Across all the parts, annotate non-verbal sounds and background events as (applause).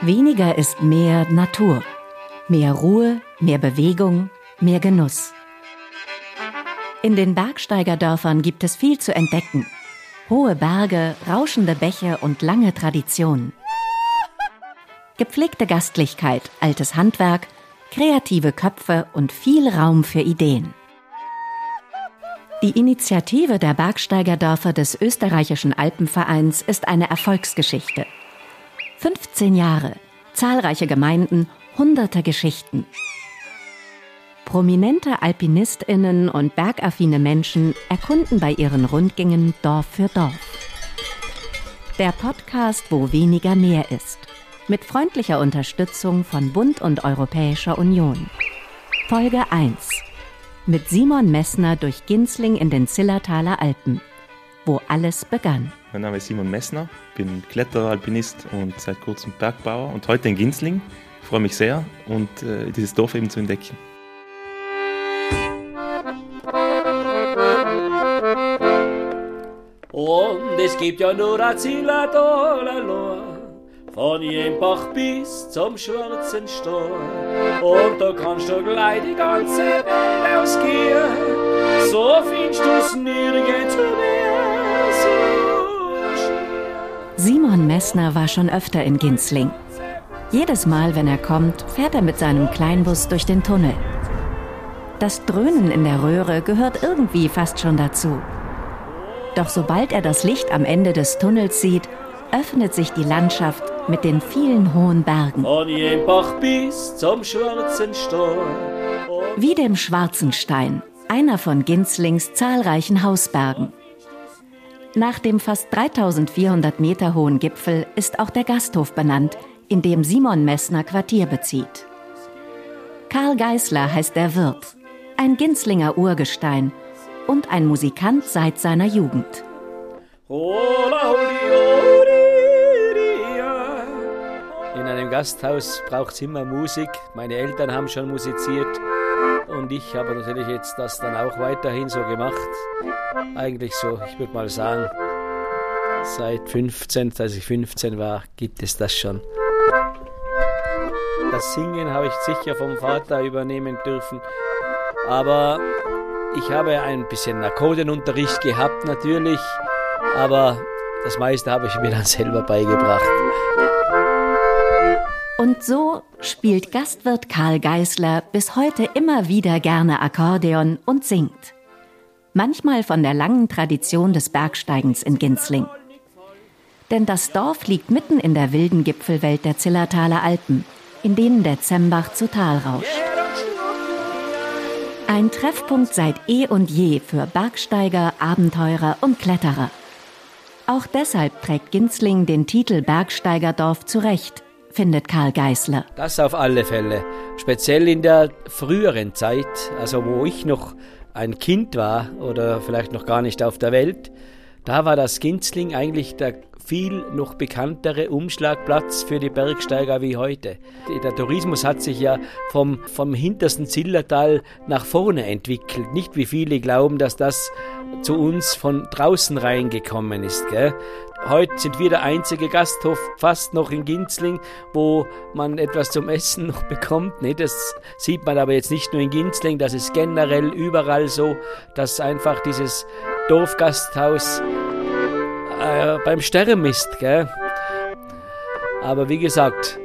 Weniger ist mehr Natur. Mehr Ruhe, mehr Bewegung, mehr Genuss. In den Bergsteigerdörfern gibt es viel zu entdecken. Hohe Berge, rauschende Bäche und lange Traditionen. Gepflegte Gastlichkeit, altes Handwerk, kreative Köpfe und viel Raum für Ideen. Die Initiative der Bergsteigerdörfer des österreichischen Alpenvereins ist eine Erfolgsgeschichte. 15 Jahre, zahlreiche Gemeinden, hunderte Geschichten. Prominente Alpinistinnen und bergaffine Menschen erkunden bei ihren Rundgängen Dorf für Dorf. Der Podcast, wo weniger mehr ist. Mit freundlicher Unterstützung von Bund und Europäischer Union. Folge 1. Mit Simon Messner durch Ginzling in den Zillertaler Alpen, wo alles begann. Mein Name ist Simon Messner, bin Kletterer, Alpinist und seit kurzem Bergbauer und heute in Ginzling. Ich freue mich sehr und äh, dieses Dorf eben zu entdecken. Und es gibt ja nur ein Zillertaler von Jempach bis zum Schwarzen Stor. Und da kannst du gleich die ganze Welt ausgehen, so findest du's nirgends mehr Simon Messner war schon öfter in Ginzling. Jedes Mal, wenn er kommt, fährt er mit seinem Kleinbus durch den Tunnel. Das Dröhnen in der Röhre gehört irgendwie fast schon dazu. Doch sobald er das Licht am Ende des Tunnels sieht, öffnet sich die Landschaft mit den vielen hohen Bergen. Schwarzen. Wie dem Schwarzenstein, einer von Ginzlings zahlreichen Hausbergen. Nach dem fast 3400 Meter hohen Gipfel ist auch der Gasthof benannt, in dem Simon Messner Quartier bezieht. Karl Geißler heißt der Wirt, ein Ginzlinger Urgestein und ein Musikant seit seiner Jugend. In einem Gasthaus braucht es immer Musik. Meine Eltern haben schon musiziert und ich habe natürlich jetzt das dann auch weiterhin so gemacht. Eigentlich so, ich würde mal sagen, seit 15, als ich 15 war, gibt es das schon. Das Singen habe ich sicher vom Vater übernehmen dürfen, aber ich habe ein bisschen Narkodenunterricht gehabt natürlich, aber das meiste habe ich mir dann selber beigebracht. Und so spielt Gastwirt Karl Geißler bis heute immer wieder gerne Akkordeon und singt. Manchmal von der langen Tradition des Bergsteigens in Ginzling. Denn das Dorf liegt mitten in der wilden Gipfelwelt der Zillertaler Alpen, in denen der Zembach zu Tal rauscht. Ein Treffpunkt seit eh und je für Bergsteiger, Abenteurer und Kletterer. Auch deshalb trägt Ginzling den Titel Bergsteigerdorf zurecht, findet Karl Geißler. Das auf alle Fälle. Speziell in der früheren Zeit, also wo ich noch ein Kind war oder vielleicht noch gar nicht auf der Welt, da war das Ginzling eigentlich der viel noch bekanntere Umschlagplatz für die Bergsteiger wie heute. Der Tourismus hat sich ja vom, vom hintersten Zillertal nach vorne entwickelt. Nicht wie viele glauben, dass das zu uns von draußen reingekommen ist. Gell? Heute sind wir der einzige Gasthof fast noch in Ginzling, wo man etwas zum Essen noch bekommt. Ne? Das sieht man aber jetzt nicht nur in Ginzling, das ist generell überall so, dass einfach dieses Dorfgasthaus äh, beim Sterben ist. Gell? Aber wie gesagt,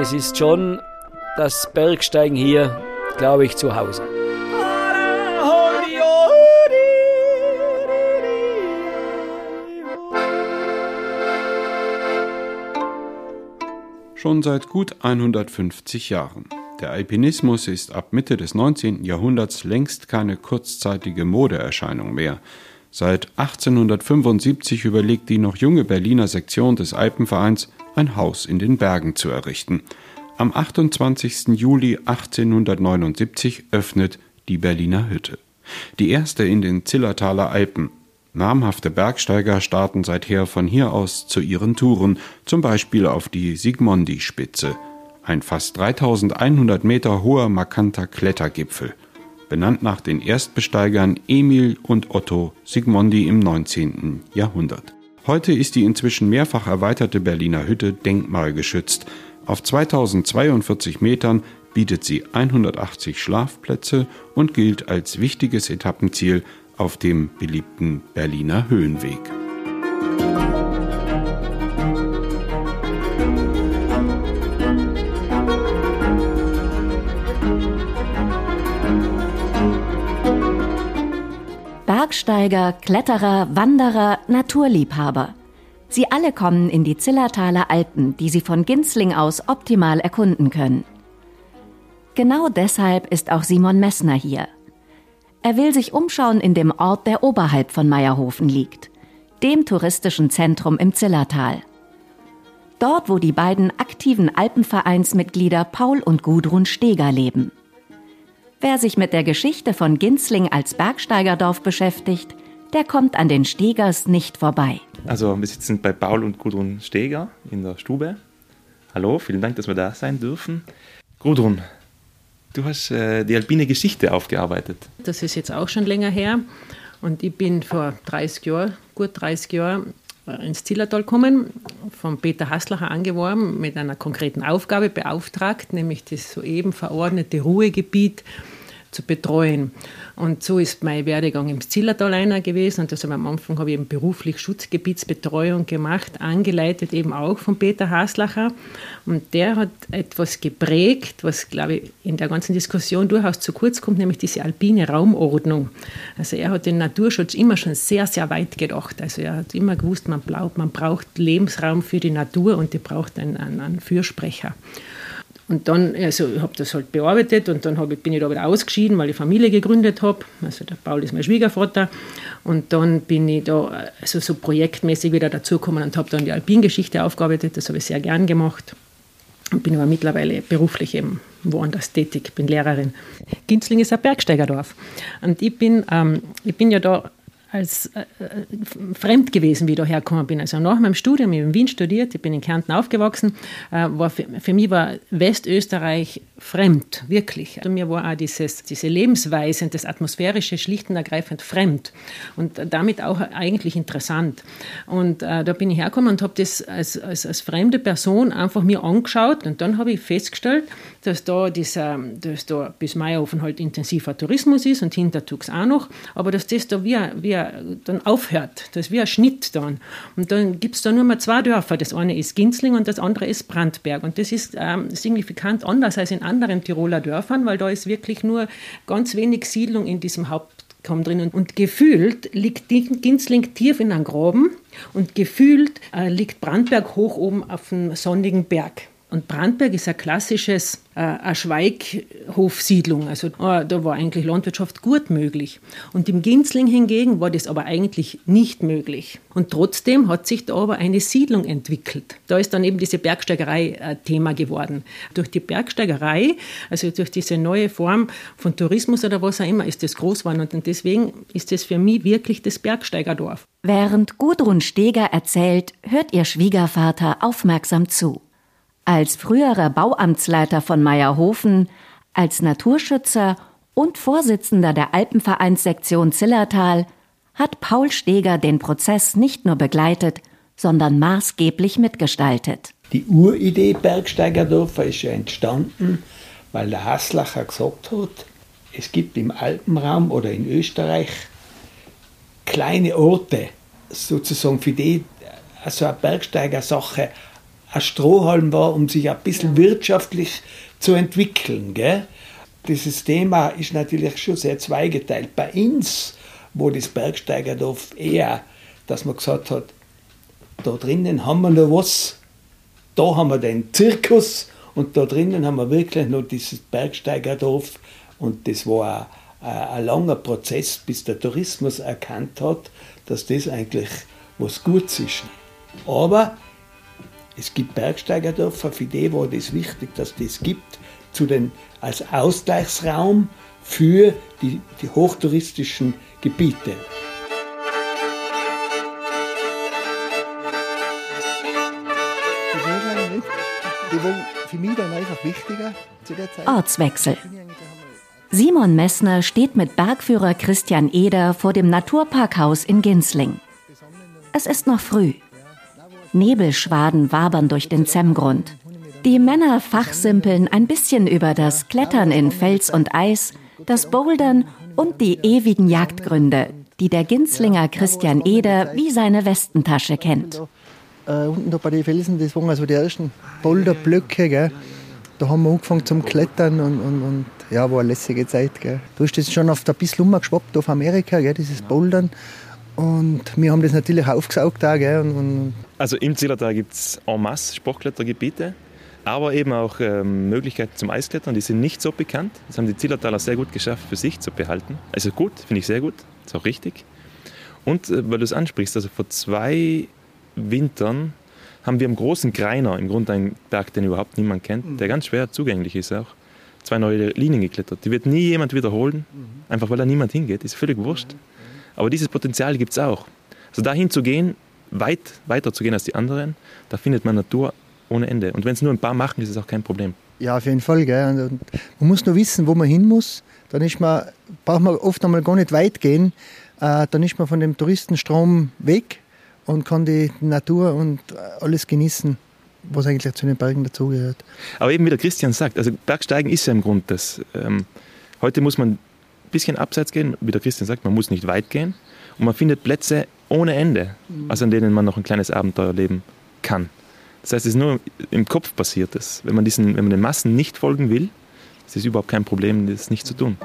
es ist schon das Bergsteigen hier, glaube ich, zu Hause. Schon seit gut 150 Jahren. Der Alpinismus ist ab Mitte des 19. Jahrhunderts längst keine kurzzeitige Modeerscheinung mehr. Seit 1875 überlegt die noch junge Berliner Sektion des Alpenvereins, ein Haus in den Bergen zu errichten. Am 28. Juli 1879 öffnet die Berliner Hütte. Die erste in den Zillertaler Alpen. Namhafte Bergsteiger starten seither von hier aus zu ihren Touren, zum Beispiel auf die Sigmondi-Spitze, ein fast 3100 Meter hoher markanter Klettergipfel. benannt nach den Erstbesteigern Emil und Otto Sigmondi im 19. Jahrhundert. Heute ist die inzwischen mehrfach erweiterte Berliner Hütte denkmalgeschützt. Auf 2042 Metern bietet sie 180 Schlafplätze und gilt als wichtiges Etappenziel auf dem beliebten Berliner Höhenweg. Bergsteiger, Kletterer, Wanderer, Naturliebhaber. Sie alle kommen in die Zillertaler Alpen, die sie von Ginzling aus optimal erkunden können. Genau deshalb ist auch Simon Messner hier. Er will sich umschauen in dem Ort, der oberhalb von Meierhofen liegt, dem touristischen Zentrum im Zillertal. Dort, wo die beiden aktiven Alpenvereinsmitglieder Paul und Gudrun Steger leben. Wer sich mit der Geschichte von Ginzling als Bergsteigerdorf beschäftigt, der kommt an den Stegers nicht vorbei. Also wir sitzen bei Paul und Gudrun Steger in der Stube. Hallo, vielen Dank, dass wir da sein dürfen. Gudrun, du hast äh, die alpine Geschichte aufgearbeitet. Das ist jetzt auch schon länger her. Und ich bin vor 30 Jahren, gut 30 Jahren, äh, ins Zillertal gekommen, von Peter Haslacher angeworben, mit einer konkreten Aufgabe beauftragt, nämlich das soeben verordnete Ruhegebiet zu betreuen. Und so ist mein Werdegang im Zillertal einer gewesen. Und also am Anfang habe ich eben beruflich Schutzgebietsbetreuung gemacht, angeleitet eben auch von Peter Haslacher. Und der hat etwas geprägt, was, glaube ich, in der ganzen Diskussion durchaus zu kurz kommt, nämlich diese alpine Raumordnung. Also er hat den Naturschutz immer schon sehr, sehr weit gedacht. Also er hat immer gewusst, man braucht, man braucht Lebensraum für die Natur und die braucht einen, einen, einen Fürsprecher. Und dann, also ich habe das halt bearbeitet und dann ich, bin ich da wieder ausgeschieden, weil ich Familie gegründet habe. Also der Paul ist mein Schwiegervater. Und dann bin ich da also so projektmäßig wieder dazugekommen und habe dann die Alpingeschichte aufgearbeitet. Das habe ich sehr gern gemacht. Und bin aber mittlerweile beruflich eben woanders tätig, bin Lehrerin. Ginzling ist ein Bergsteigerdorf. Und ich bin, ähm, ich bin ja da als äh, äh, fremd gewesen, wie ich da hergekommen bin. Also nach meinem Studium, ich habe in Wien studiert, ich bin in Kärnten aufgewachsen, äh, war für, für mich war Westösterreich fremd, wirklich. Also mir war auch dieses, diese Lebensweise und das Atmosphärische schlicht und ergreifend fremd und damit auch eigentlich interessant. Und äh, da bin ich hergekommen und habe das als, als, als fremde Person einfach mir angeschaut und dann habe ich festgestellt, dass da, dieser, dass da bis Meierhofen halt intensiver Tourismus ist und Hintertugs auch noch, aber dass das da wie, wie dann aufhört. Das ist wie ein Schnitt dann. Und dann gibt es da nur mal zwei Dörfer. Das eine ist Ginzling und das andere ist Brandberg. Und das ist ähm, signifikant anders als in anderen Tiroler Dörfern, weil da ist wirklich nur ganz wenig Siedlung in diesem Hauptkamm drin. Und, und gefühlt liegt Ginzling tief in einem Graben und gefühlt äh, liegt Brandberg hoch oben auf einem sonnigen Berg. Und Brandberg ist ein klassisches äh, eine Schweighofsiedlung. Also äh, da war eigentlich Landwirtschaft gut möglich. Und im Ginzling hingegen war das aber eigentlich nicht möglich. Und trotzdem hat sich da aber eine Siedlung entwickelt. Da ist dann eben diese Bergsteigerei äh, Thema geworden. Durch die Bergsteigerei, also durch diese neue Form von Tourismus oder was auch immer, ist das groß geworden. Und deswegen ist das für mich wirklich das Bergsteigerdorf. Während Gudrun Steger erzählt, hört ihr Schwiegervater aufmerksam zu. Als früherer Bauamtsleiter von Meierhofen, als Naturschützer und Vorsitzender der Alpenvereinssektion Zillertal hat Paul Steger den Prozess nicht nur begleitet, sondern maßgeblich mitgestaltet. Die Uridee Bergsteigerdorfer ist ja entstanden, weil der Haslacher gesagt hat, es gibt im Alpenraum oder in Österreich kleine Orte, sozusagen für die also eine Bergsteigersache ein Strohhalm war, um sich ein bisschen wirtschaftlich zu entwickeln. Gell? Dieses Thema ist natürlich schon sehr zweigeteilt. Bei uns, wo das Bergsteigerdorf eher, dass man gesagt hat, da drinnen haben wir noch was, da haben wir den Zirkus und da drinnen haben wir wirklich noch dieses Bergsteigerdorf und das war ein, ein langer Prozess, bis der Tourismus erkannt hat, dass das eigentlich was Gutes ist. Aber es gibt Bergsteigerdörfer, für die war das wichtig, dass das gibt, zu den, als Ausgleichsraum für die, die hochtouristischen Gebiete. Ortswechsel. Simon Messner steht mit Bergführer Christian Eder vor dem Naturparkhaus in Ginsling. Es ist noch früh. Nebelschwaden wabern durch den Zemmgrund. Die Männer fachsimpeln ein bisschen über das Klettern in Fels und Eis, das Bouldern und die ewigen Jagdgründe, die der Ginslinger Christian Eder wie seine Westentasche kennt. Äh, unten da bei den Felsen, das waren also die ersten Boulderblöcke. Gell. Da haben wir angefangen zum Klettern und, und, und ja, war eine lässige Zeit. Gell. Du hast das schon auf der bisschen umgeschwappt auf Amerika, gell, dieses Bouldern. Und wir haben das natürlich aufgesaugt. Auch, gell, und, und also im Zillertal gibt es en masse Sportklettergebiete, aber eben auch ähm, Möglichkeiten zum Eisklettern, die sind nicht so bekannt. Das haben die Zillertaler sehr gut geschafft, für sich zu behalten. Also gut, finde ich sehr gut, ist auch richtig. Und äh, weil du es ansprichst, also vor zwei Wintern haben wir im großen Greiner, im Grunde einen Berg, den überhaupt niemand kennt, mhm. der ganz schwer zugänglich ist auch, zwei neue Linien geklettert. Die wird nie jemand wiederholen, mhm. einfach weil da niemand hingeht, ist völlig wurscht. Mhm. Aber dieses Potenzial gibt es auch. Also dahin zu gehen, weit weiter zu gehen als die anderen, da findet man Natur ohne Ende. Und wenn es nur ein paar machen, ist es auch kein Problem. Ja, auf jeden Fall. Gell. Und man muss nur wissen, wo man hin muss. Dann ist man, braucht man oft einmal gar nicht weit gehen. Äh, dann ist man von dem Touristenstrom weg und kann die Natur und alles genießen, was eigentlich zu den Bergen dazugehört. Aber eben wie der Christian sagt, also Bergsteigen ist ja im Grunde das. Ähm, heute muss man bisschen abseits gehen, wie der Christian sagt, man muss nicht weit gehen. Und man findet Plätze ohne Ende, mhm. also an denen man noch ein kleines Abenteuer leben kann. Das heißt, es ist nur im Kopf passiert. Das. Wenn, man diesen, wenn man den Massen nicht folgen will, ist es überhaupt kein Problem, das nicht zu tun.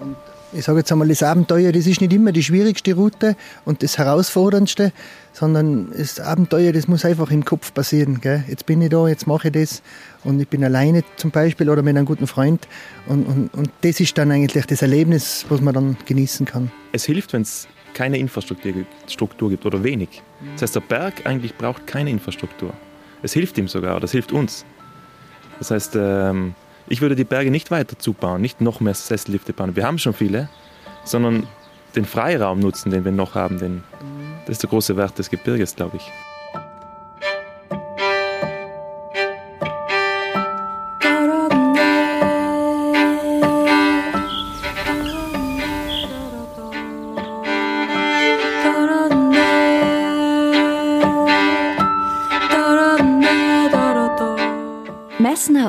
Und ich sage jetzt einmal, das Abenteuer, das ist nicht immer die schwierigste Route und das herausforderndste, sondern das Abenteuer, das muss einfach im Kopf passieren. Gell? Jetzt bin ich da, jetzt mache ich das und ich bin alleine zum Beispiel oder mit einem guten Freund und, und, und das ist dann eigentlich das Erlebnis, was man dann genießen kann. Es hilft, wenn es keine Infrastruktur gibt oder wenig. Das heißt, der Berg eigentlich braucht keine Infrastruktur. Es hilft ihm sogar, das hilft uns. Das heißt, ähm, ich würde die Berge nicht weiter zubauen, nicht noch mehr Sessellifte bauen. Wir haben schon viele, sondern den Freiraum nutzen, den wir noch haben. Den, das ist der große Wert des Gebirges, glaube ich.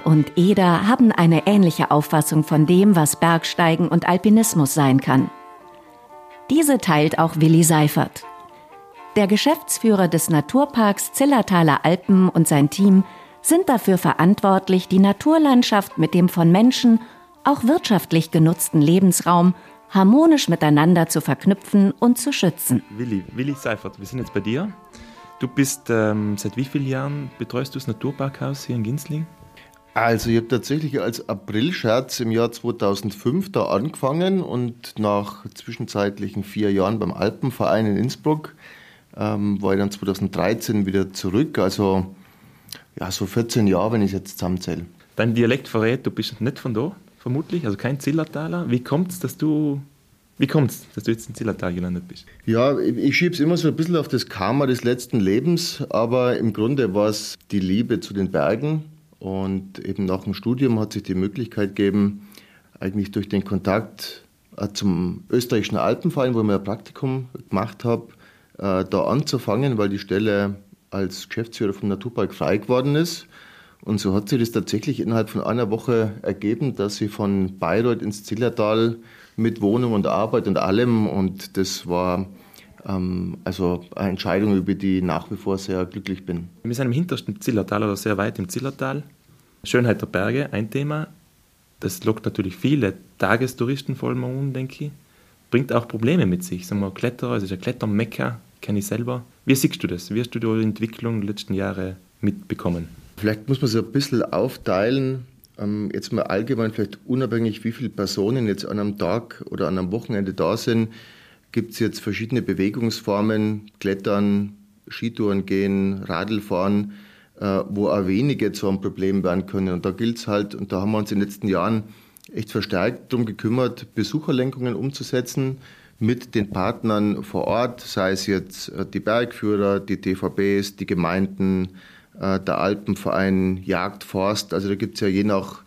Und Eder haben eine ähnliche Auffassung von dem, was Bergsteigen und Alpinismus sein kann. Diese teilt auch Willi Seifert. Der Geschäftsführer des Naturparks Zillertaler Alpen und sein Team sind dafür verantwortlich, die Naturlandschaft mit dem von Menschen auch wirtschaftlich genutzten Lebensraum harmonisch miteinander zu verknüpfen und zu schützen. Willi, Willi Seifert, wir sind jetzt bei dir. Du bist ähm, seit wie vielen Jahren betreust du das Naturparkhaus hier in Ginsling? Also ich habe tatsächlich als Aprilscherz im Jahr 2005 da angefangen und nach zwischenzeitlichen vier Jahren beim Alpenverein in Innsbruck ähm, war ich dann 2013 wieder zurück. Also ja, so 14 Jahre, wenn ich es jetzt zusammenzähle. Dein Dialekt verrät, du bist nicht von da, vermutlich, also kein Zillertaler. Wie kommt es, dass du wie kommt's, dass du jetzt in Zillertal gelandet bist? Ja, ich, ich schiebe es immer so ein bisschen auf das Karma des letzten Lebens, aber im Grunde war es die Liebe zu den Bergen und eben nach dem Studium hat sich die Möglichkeit gegeben, eigentlich durch den Kontakt äh, zum österreichischen Alpenverein, wo ich mir ein Praktikum gemacht habe, äh, da anzufangen, weil die Stelle als Geschäftsführer vom Naturpark frei geworden ist. Und so hat sich das tatsächlich innerhalb von einer Woche ergeben, dass ich von Bayreuth ins Zillertal mit Wohnung und Arbeit und allem und das war also eine Entscheidung, über die ich nach wie vor sehr glücklich bin. Wir sind im hintersten Zillertal oder sehr weit im Zillertal. Schönheit der Berge, ein Thema. Das lockt natürlich viele Tagestouristen vor allem an, denke ich. Bringt auch Probleme mit sich. Sagen wir Kletterer, es ist ein Klettermekka, kenne ich selber. Wie siehst du das? Wie hast du die Entwicklung der letzten Jahre mitbekommen? Vielleicht muss man es ein bisschen aufteilen. Ähm, jetzt mal allgemein, vielleicht unabhängig, wie viele Personen jetzt an einem Tag oder an einem Wochenende da sind gibt es jetzt verschiedene Bewegungsformen, Klettern, Skitouren gehen, Radlfahren, äh, wo auch wenige zu einem Problem werden können. Und da gilt es halt, und da haben wir uns in den letzten Jahren echt verstärkt darum gekümmert, Besucherlenkungen umzusetzen mit den Partnern vor Ort, sei es jetzt äh, die Bergführer, die DVBs, die Gemeinden, äh, der Alpenverein, Jagd, Forst. Also da gibt es ja je nach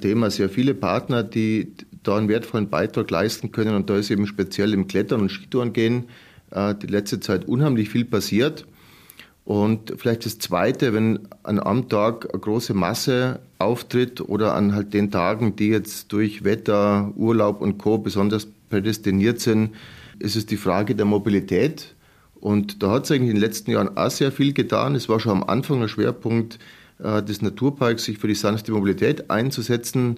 Thema. Sehr viele Partner, die da einen wertvollen Beitrag leisten können. Und da ist eben speziell im Klettern und Skitourengehen äh, die letzte Zeit unheimlich viel passiert. Und vielleicht das Zweite, wenn an einem Tag eine große Masse auftritt oder an halt den Tagen, die jetzt durch Wetter, Urlaub und Co. besonders prädestiniert sind, ist es die Frage der Mobilität. Und da hat es eigentlich in den letzten Jahren auch sehr viel getan. Es war schon am Anfang ein Schwerpunkt des Naturparks, sich für die sanfte Mobilität einzusetzen.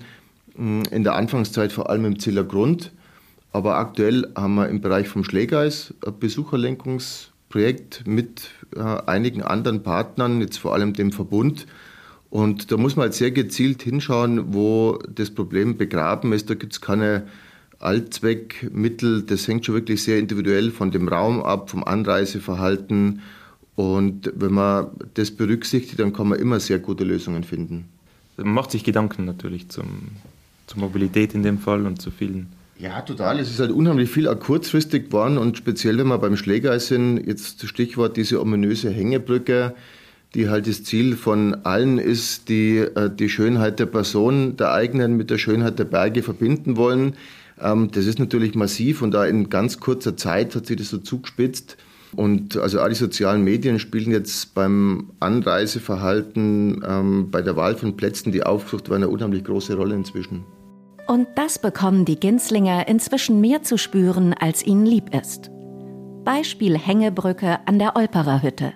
In der Anfangszeit vor allem im Ziller Grund. Aber aktuell haben wir im Bereich vom Schlägeis ein Besucherlenkungsprojekt mit äh, einigen anderen Partnern, jetzt vor allem dem Verbund. Und da muss man halt sehr gezielt hinschauen, wo das Problem begraben ist. Da gibt es keine Allzweckmittel. Das hängt schon wirklich sehr individuell von dem Raum ab, vom Anreiseverhalten. Und wenn man das berücksichtigt, dann kann man immer sehr gute Lösungen finden. Man macht sich Gedanken natürlich zum, zur Mobilität in dem Fall und zu vielen. Ja, total. Es ist halt unheimlich viel auch kurzfristig geworden und speziell, wenn wir beim Schlägereis sind, jetzt Stichwort diese ominöse Hängebrücke, die halt das Ziel von allen ist, die äh, die Schönheit der Person, der eigenen mit der Schönheit der Berge verbinden wollen. Ähm, das ist natürlich massiv und da in ganz kurzer Zeit hat sich das so zugespitzt. Und also all die sozialen Medien spielen jetzt beim Anreiseverhalten, ähm, bei der Wahl von Plätzen, die Aufzucht war eine unheimlich große Rolle inzwischen. Und das bekommen die Ginslinger inzwischen mehr zu spüren, als ihnen lieb ist. Beispiel Hängebrücke an der Olperer Hütte.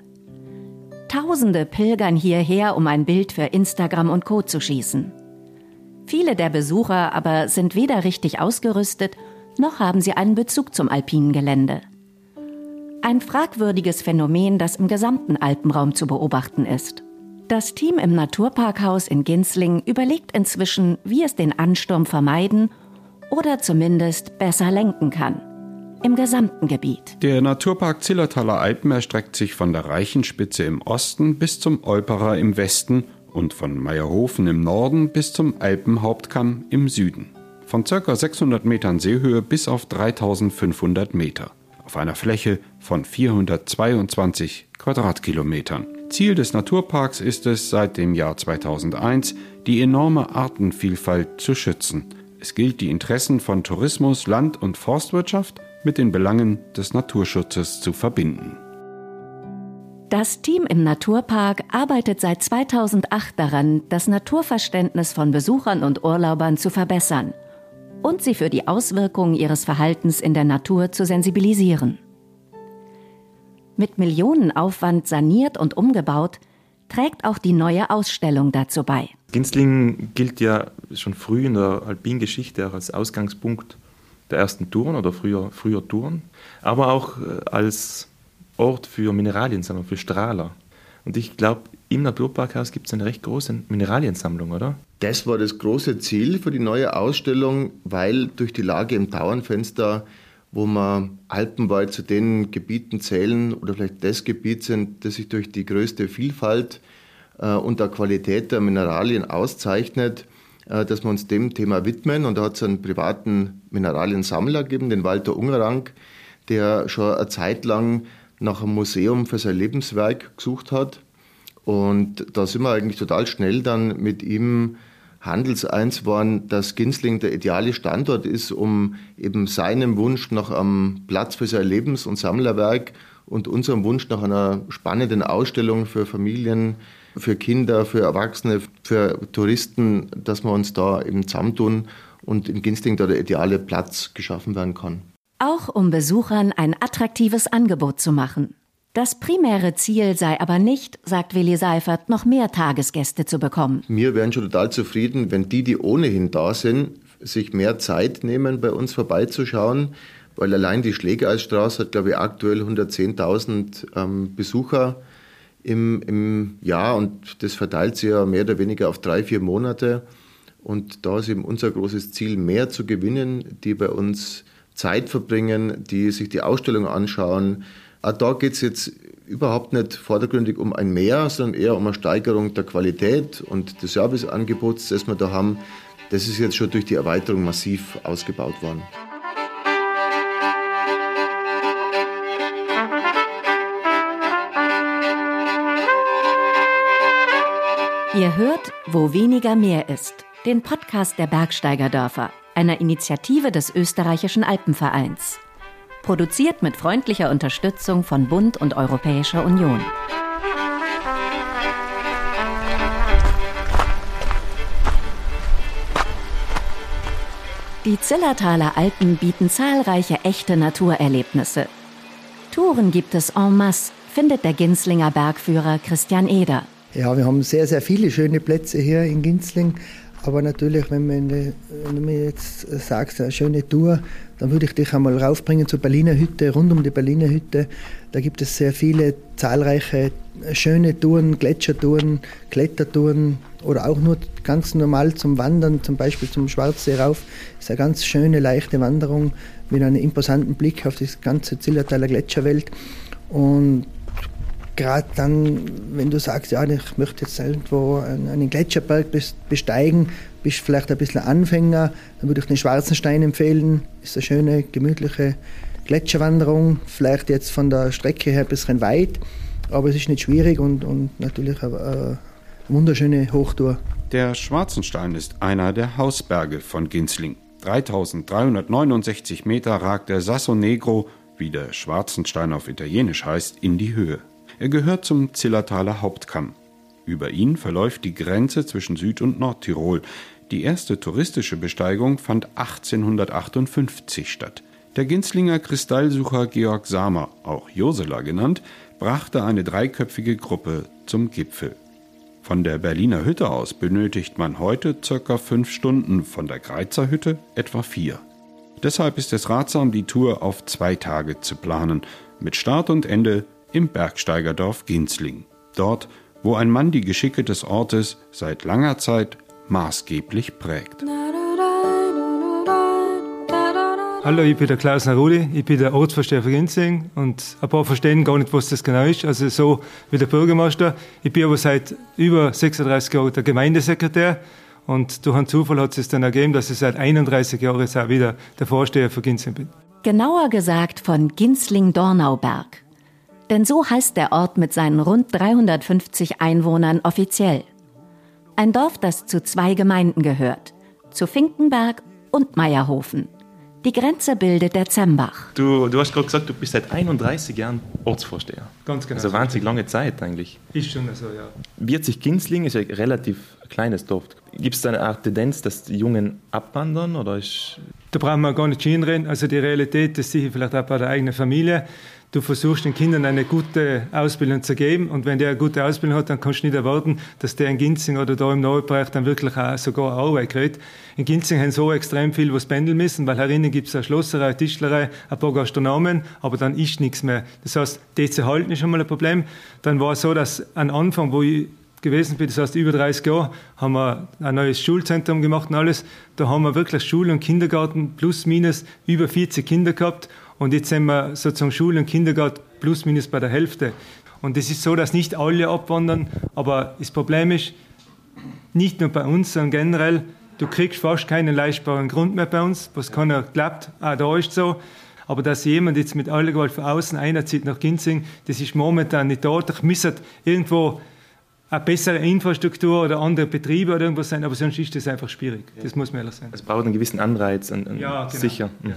Tausende pilgern hierher, um ein Bild für Instagram und Co. zu schießen. Viele der Besucher aber sind weder richtig ausgerüstet, noch haben sie einen Bezug zum alpinen Gelände. Ein fragwürdiges Phänomen, das im gesamten Alpenraum zu beobachten ist. Das Team im Naturparkhaus in Ginsling überlegt inzwischen, wie es den Ansturm vermeiden oder zumindest besser lenken kann. Im gesamten Gebiet. Der Naturpark Zillertaler Alpen erstreckt sich von der Reichenspitze im Osten bis zum Olperer im Westen und von Meierhofen im Norden bis zum Alpenhauptkamm im Süden. Von ca. 600 Metern Seehöhe bis auf 3500 Meter. Auf einer Fläche von 422 Quadratkilometern. Ziel des Naturparks ist es seit dem Jahr 2001, die enorme Artenvielfalt zu schützen. Es gilt, die Interessen von Tourismus, Land- und Forstwirtschaft mit den Belangen des Naturschutzes zu verbinden. Das Team im Naturpark arbeitet seit 2008 daran, das Naturverständnis von Besuchern und Urlaubern zu verbessern und sie für die Auswirkungen ihres Verhaltens in der Natur zu sensibilisieren mit Millionenaufwand saniert und umgebaut, trägt auch die neue Ausstellung dazu bei. Ginsling gilt ja schon früh in der Alpingeschichte auch als Ausgangspunkt der ersten Touren oder früher, früher Touren, aber auch äh, als Ort für Mineraliensammlung, für Strahler. Und ich glaube, im Naturparkhaus gibt es eine recht große Mineraliensammlung, oder? Das war das große Ziel für die neue Ausstellung, weil durch die Lage im Tauernfenster wo wir alpenweit zu den Gebieten zählen oder vielleicht das Gebiet sind, das sich durch die größte Vielfalt äh, und der Qualität der Mineralien auszeichnet, äh, dass wir uns dem Thema widmen. Und da hat es einen privaten Mineraliensammler gegeben, den Walter Ungerang, der schon eine Zeit lang nach einem Museum für sein Lebenswerk gesucht hat. Und da sind wir eigentlich total schnell dann mit ihm handelseins waren, dass Ginsling der ideale Standort ist, um eben seinem Wunsch nach einem Platz für sein Lebens- und Sammlerwerk und unserem Wunsch nach einer spannenden Ausstellung für Familien, für Kinder, für Erwachsene, für Touristen, dass wir uns da eben zusammentun und in Ginsling da der ideale Platz geschaffen werden kann. Auch um Besuchern ein attraktives Angebot zu machen. Das primäre Ziel sei aber nicht, sagt Willi Seifert, noch mehr Tagesgäste zu bekommen. Wir wären schon total zufrieden, wenn die, die ohnehin da sind, sich mehr Zeit nehmen, bei uns vorbeizuschauen, weil allein die Schlägereisstraße hat, glaube ich, aktuell 110.000 ähm, Besucher im, im Jahr und das verteilt sich ja mehr oder weniger auf drei, vier Monate. Und da ist eben unser großes Ziel, mehr zu gewinnen, die bei uns Zeit verbringen, die sich die Ausstellung anschauen, auch da geht es jetzt überhaupt nicht vordergründig um ein Mehr, sondern eher um eine Steigerung der Qualität und des Serviceangebots, das wir da haben. Das ist jetzt schon durch die Erweiterung massiv ausgebaut worden. Ihr hört, wo weniger mehr ist. den Podcast der Bergsteigerdörfer, einer Initiative des österreichischen Alpenvereins. Produziert mit freundlicher Unterstützung von Bund und Europäischer Union. Die Zillertaler Alpen bieten zahlreiche echte Naturerlebnisse. Touren gibt es en masse, findet der Ginslinger Bergführer Christian Eder. Ja, wir haben sehr, sehr viele schöne Plätze hier in Ginzling. Aber natürlich, wenn, man, wenn du mir jetzt sagst, eine schöne Tour, dann würde ich dich einmal raufbringen zur Berliner Hütte, rund um die Berliner Hütte. Da gibt es sehr viele zahlreiche schöne Touren, Gletschertouren, Klettertouren oder auch nur ganz normal zum Wandern, zum Beispiel zum Schwarzsee rauf. Das ist eine ganz schöne, leichte Wanderung mit einem imposanten Blick auf die ganze Zillertaler Gletscherwelt. Und gerade dann, wenn du sagst, ja, ich möchte jetzt irgendwo einen Gletscherberg besteigen, bist vielleicht ein bisschen Anfänger, dann würde ich den Schwarzenstein empfehlen. Ist eine schöne, gemütliche Gletscherwanderung, vielleicht jetzt von der Strecke her ein bisschen weit, aber es ist nicht schwierig und, und natürlich eine, eine wunderschöne Hochtour. Der Schwarzenstein ist einer der Hausberge von Ginzling. 3369 Meter ragt der Sasso Negro, wie der Schwarzenstein auf Italienisch heißt, in die Höhe. Er gehört zum Zillertaler Hauptkamm. Über ihn verläuft die Grenze zwischen Süd- und Nordtirol. Die erste touristische Besteigung fand 1858 statt. Der Ginzlinger Kristallsucher Georg Samer, auch Josela genannt, brachte eine dreiköpfige Gruppe zum Gipfel. Von der Berliner Hütte aus benötigt man heute ca. fünf Stunden, von der Greizer Hütte etwa vier. Deshalb ist es ratsam, die Tour auf zwei Tage zu planen, mit Start und Ende im Bergsteigerdorf Ginsling. Dort, wo ein Mann die Geschicke des Ortes seit langer Zeit maßgeblich prägt. Hallo, ich bin der Klaus Narudi, ich bin der Ortsvorsteher von Ginsling und ein paar verstehen gar nicht, was das genau ist, also so wie der Bürgermeister. Ich bin aber seit über 36 Jahren der Gemeindesekretär und durch einen Zufall hat es dann ergeben, dass ich seit 31 Jahren auch wieder der Vorsteher von Ginsling bin. Genauer gesagt von Ginsling-Dornauberg. Denn so heißt der Ort mit seinen rund 350 Einwohnern offiziell. Ein Dorf, das zu zwei Gemeinden gehört, zu Finkenberg und Meierhofen. Die Grenze bildet der Zembach. Du, du hast gerade gesagt, du bist seit 31 Jahren Ortsvorsteher. Ganz genau. Also wahnsinnig lange Zeit eigentlich. Ist schon so, ja. Bierzig Ginsling ist ein relativ kleines Dorf. Gibt es da eine Art Tendenz, dass die Jungen abwandern? Oder ist da brauchen wir gar nicht hinrennen. Also die Realität, das sehe ich vielleicht auch bei der eigenen Familie du versuchst den Kindern eine gute Ausbildung zu geben und wenn der eine gute Ausbildung hat, dann kannst du nicht erwarten, dass der in Ginzing oder da im Neubereich dann wirklich auch sogar Arbeit kriegt. In Ginzing haben so extrem viel, was pendeln müssen, weil herinnen gibt es eine Schlosserei, Tischlerei, ein paar Gastronomen, aber dann ist nichts mehr. Das heißt, die zu halten ist schon mal ein Problem. Dann war es so, dass am Anfang, wo ich gewesen bin, das heißt über 30 Jahre, haben wir ein neues Schulzentrum gemacht und alles. Da haben wir wirklich Schule und Kindergarten plus minus über 40 Kinder gehabt und jetzt sind wir sozusagen Schule und Kindergarten plus minus bei der Hälfte. Und es ist so, dass nicht alle abwandern, aber das Problem ist, nicht nur bei uns, sondern generell, du kriegst fast keinen leistbaren Grund mehr bei uns, was keiner glaubt, ah, da ist so. Aber dass jemand jetzt mit aller Gewalt von außen einerzieht nach Ginzing, das ist momentan nicht da. Ich müsste irgendwo eine bessere Infrastruktur oder andere Betriebe oder irgendwas sein, aber sonst ist das einfach schwierig. Das muss man ehrlich sagen. Es braucht einen gewissen Anreiz, einen, einen ja, genau. sicher. Mhm. Ja.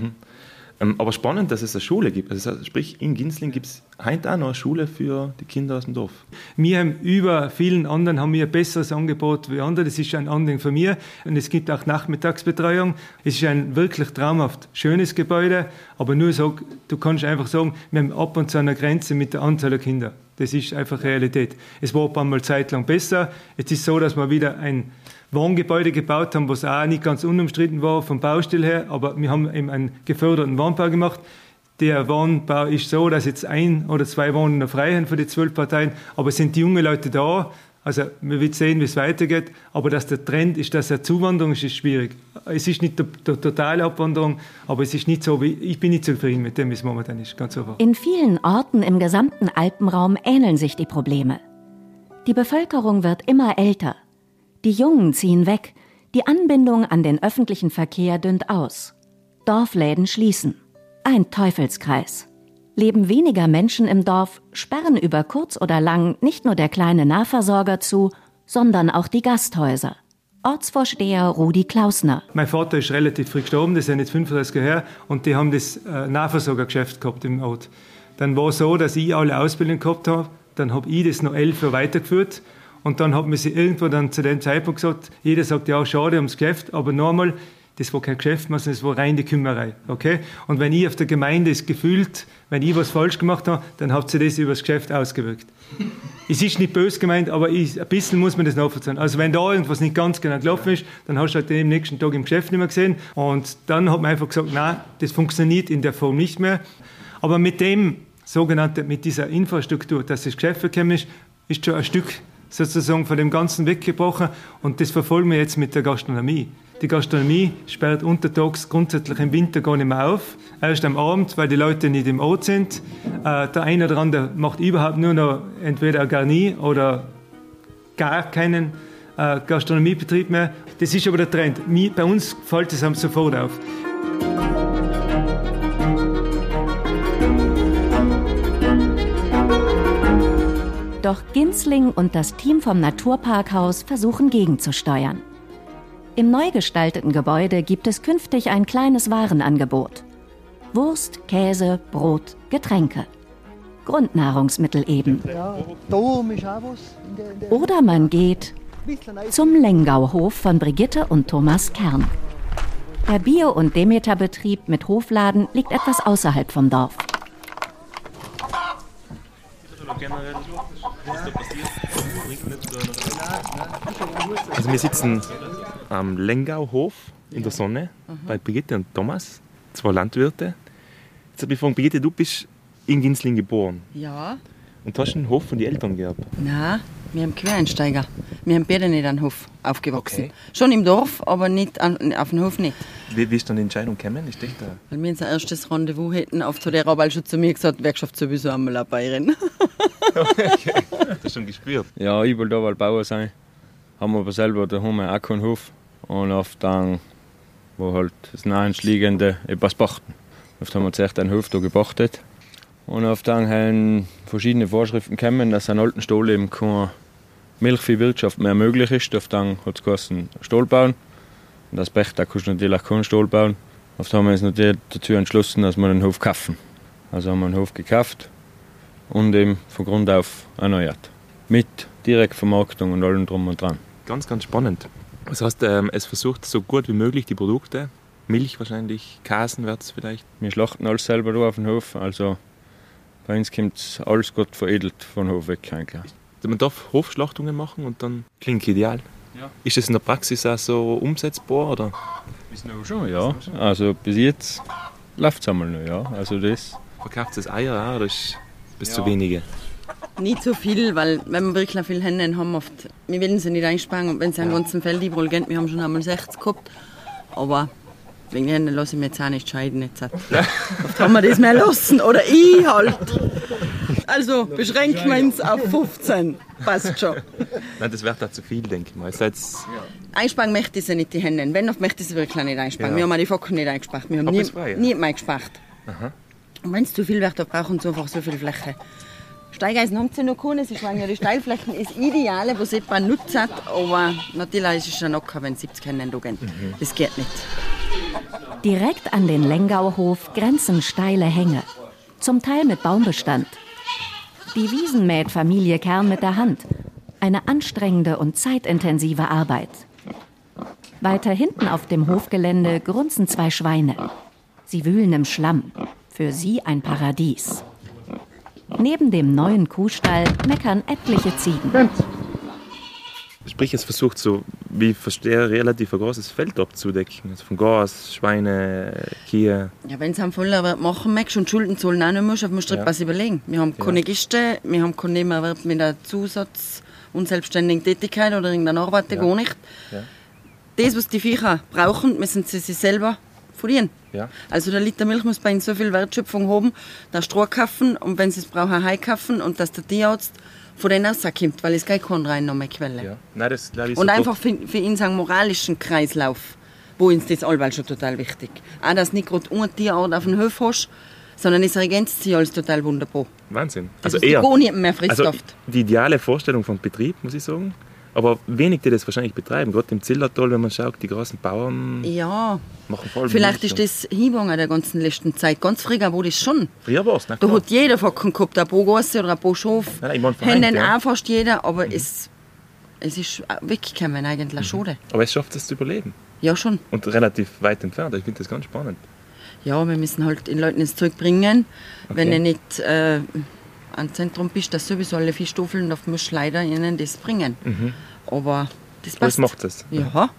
Ähm, aber spannend, dass es eine Schule gibt. Also sprich, in Ginsling gibt es heute auch noch eine Schule für die Kinder aus dem Dorf. Wir haben über vielen anderen haben wir ein besseres Angebot wie andere. Das ist ein Anliegen von mir. Und es gibt auch Nachmittagsbetreuung. Es ist ein wirklich traumhaft schönes Gebäude. Aber nur so, du kannst einfach sagen, wir haben ab und zu eine Grenze mit der Anzahl der Kinder. Das ist einfach Realität. Es war ein paar Mal zeitlang besser. Jetzt ist es so, dass wir wieder ein Wohngebäude gebaut haben, was auch nicht ganz unumstritten war vom Baustil her, aber wir haben eben einen geförderten Wohnbau gemacht. Der Wohnbau ist so, dass jetzt ein oder zwei Wohnungen frei sind für die zwölf Parteien, aber es sind die jungen Leute da. Also wir werden sehen, wie es weitergeht, aber dass der Trend ist, dass er Zuwanderung ist, ist schwierig. Es ist nicht die totale Abwanderung, aber es ist nicht so, wie ich bin nicht zufrieden mit dem, wie es momentan ist, ganz einfach. In vielen Orten im gesamten Alpenraum ähneln sich die Probleme. Die Bevölkerung wird immer älter. Die Jungen ziehen weg, die Anbindung an den öffentlichen Verkehr dünnt aus. Dorfläden schließen. Ein Teufelskreis. Leben weniger Menschen im Dorf, sperren über kurz oder lang nicht nur der kleine Nahversorger zu, sondern auch die Gasthäuser. Ortsvorsteher Rudi Klausner. Mein Vater ist relativ früh gestorben, das ja nicht 35 Jahre her, und die haben das äh, Nahversorgergeschäft gehabt im Ort. Dann war es so, dass ich alle Ausbildung gehabt habe, dann habe ich das noch elf Jahre weitergeführt und dann hat man sich irgendwo dann zu dem Zeitpunkt gesagt, jeder sagt, ja, schade ums Geschäft, aber nochmal, das war kein Geschäft sondern das war reine Kümmerei. Okay? Und wenn ich auf der Gemeinde es gefühlt, wenn ich was falsch gemacht habe, dann hat sich das über das Geschäft ausgewirkt. (laughs) es ist nicht böse gemeint, aber ich, ein bisschen muss man das nachvollziehen. Also wenn da irgendwas nicht ganz genau gelaufen ist, dann hast du halt den nächsten Tag im Geschäft nicht mehr gesehen. Und dann hat man einfach gesagt, nein, das funktioniert in der Form nicht mehr. Aber mit dem sogenannten, mit dieser Infrastruktur, dass das Geschäft gekommen ist, ist schon ein Stück sozusagen von dem Ganzen weggebrochen. Und das verfolgen wir jetzt mit der Gastronomie. Die Gastronomie sperrt untertags grundsätzlich im Winter gar nicht mehr auf. Erst am Abend, weil die Leute nicht im Ort sind. Äh, der eine oder andere macht überhaupt nur noch entweder ein Garni oder gar keinen äh, Gastronomiebetrieb mehr. Das ist aber der Trend. Bei uns fällt es sofort auf. Doch Ginsling und das Team vom Naturparkhaus versuchen gegenzusteuern. Im neu gestalteten Gebäude gibt es künftig ein kleines Warenangebot. Wurst, Käse, Brot, Getränke. Grundnahrungsmittel eben. Oder man geht zum Lengauhof von Brigitte und Thomas Kern. Der Bio- und Demeterbetrieb mit Hofladen liegt etwas außerhalb vom Dorf. Also wir sitzen am Lengauhof in der Sonne mhm. bei Brigitte und Thomas, zwei Landwirte. Jetzt habe ich gefragt, Brigitte, du bist in Ginsling geboren. Ja. Und hast einen Hof von den Eltern gehabt? Nein, wir haben Quereinsteiger. Wir haben beide nicht an den Hof aufgewachsen. Okay. Schon im Dorf, aber nicht an, auf dem Hof nicht. Wie, wie ist dann die Entscheidung gekommen? Ich denke, da Weil wir unser erstes Rendezvous hätten, auf zu der Arbeit schon zu mir gesagt, Werkschaft sowieso einmal eine Bayerin. (laughs) okay. (laughs) Das schon gespürt? Ja, ich wollte da mal Bauer sein. Haben aber selber daheim auch keinen Hof. Und oft dann, wo halt das Naheliegende etwas pachten. Oft haben wir zuerst einen Hof da gepachtet. Und oft dann haben verschiedene Vorschriften gekommen, dass an alten Stall eben keine Milchviehwirtschaft mehr möglich ist. Oft dann hat es geheißen, Stall bauen. Und Pech, da kannst du natürlich auch keinen Stall bauen. Oft haben wir uns natürlich dazu entschlossen, dass wir den Hof kaufen. Also haben wir einen Hof gekauft und eben von Grund auf erneuert. Mit Direktvermarktung und allem drum und dran. Ganz, ganz spannend. Das heißt, ähm, es versucht so gut wie möglich die Produkte, Milch wahrscheinlich, Kasen wird es vielleicht. Wir schlachten alles selber auf dem Hof, also bei uns kommt alles gut veredelt von Hof weg eigentlich. Also man darf Hofschlachtungen machen und dann klingt ideal. Ja. Ist das in der Praxis auch so umsetzbar? Oder? Bis noch schon, ja. Also bis jetzt läuft es einmal noch, ja. Also das. Verkauft es Eier auch, oder ist bis ja. zu wenige? Nicht so viel, weil wenn wir wirklich viel Hände haben, oft, wir wollen sie nicht einsparen und wenn sie einen ganzen Feld überall gehen, wir haben schon einmal 60 gehabt, aber wegen den Händen lasse ich mich jetzt auch nicht scheiden. Jetzt (laughs) oft haben wir das mehr lassen, oder ich halt. Also beschränken wir uns auf 15, passt schon. Nein, das wäre da zu viel, denke ich mal. Jetzt... Einsparen möchte ich sie nicht, die Hände. Wenn, noch möchte ich sie wirklich nicht einsparen. Ja. Wir haben auch die Focken nicht eingespart. Wir haben nie, nie mehr gespart. Und wenn es zu viel wird, dann brauchen sie einfach so viel Fläche. Steigeisen haben sie noch keine, sie schwingen die Steilflächen, ist ideal, was etwa nutzt hat, aber natürlich ist es schon locker, wenn 70 Hennen da gehen. Mhm. Das geht nicht. Direkt an den Lengauhof grenzen steile Hänge, zum Teil mit Baumbestand. Die Wiesen mäht Familie Kern mit der Hand. Eine anstrengende und zeitintensive Arbeit. Weiter hinten auf dem Hofgelände grunzen zwei Schweine. Sie wühlen im Schlamm. Für sie ein Paradies. Neben dem neuen Kuhstall meckern etliche Ziegen. Sprich, es versucht so, wie ich verstehe, relativ ein großes Feld abzudecken. Also von Gas, Schweine, Kühe. Ja, wenn es am Vollerwerb machen möchtest und Schulden zahlen auch nicht musst, musst du ja. etwas überlegen. Wir haben keine ja. Giste, wir haben keinen Nebenerwerb mit einer Zusatz- und selbstständigen Tätigkeit oder irgendeiner Arbeit, ja. gar nicht. Ja. Das, was die Viecher brauchen, müssen sie sich selber verdienen. Ja. Also der Liter Milch muss bei ihnen so viel Wertschöpfung haben, dass Stroh kaufen und wenn sie es brauchen, Hai kaufen und dass der Tierarzt von denen rauskommt, weil es keine Kornreinnahmequelle. Ja. Nein, das, das und einfach für, für ihn einen moralischen Kreislauf, wo uns das allweil schon total wichtig. Auch, dass nicht gerade eine Tierart auf dem Hof hast, sondern es ergänzt sich alles total wunderbar. Wahnsinn. Das also eher, gar nicht mehr frisst also Die ideale Vorstellung vom Betrieb, muss ich sagen. Aber wenig, die das wahrscheinlich betreiben. Gerade im Zillertal, wenn man schaut, die großen Bauern Ja, machen voll vielleicht ist das hingegangen der ganzen letzten Zeit. Ganz früher war das schon. Früher war es, Da hat jeder Facken gehabt, ein paar Gasse oder ein paar Schafe. Nein, nein, ich meine vereint, Hennen ja. Mhm. auch fast jeder, aber es, es ist weggekommen eigentlich. Schade. Aber es schafft es zu überleben. Ja, schon. Und relativ weit entfernt. Ich finde das ganz spannend. Ja, wir müssen halt den Leuten ins Zeug bringen. Wenn Okay. du nicht äh, ein Zentrum bist, dass sowieso alle Fischstoffeln, da musst du leider ihnen das bringen. Aber das passt. es macht es. Ja.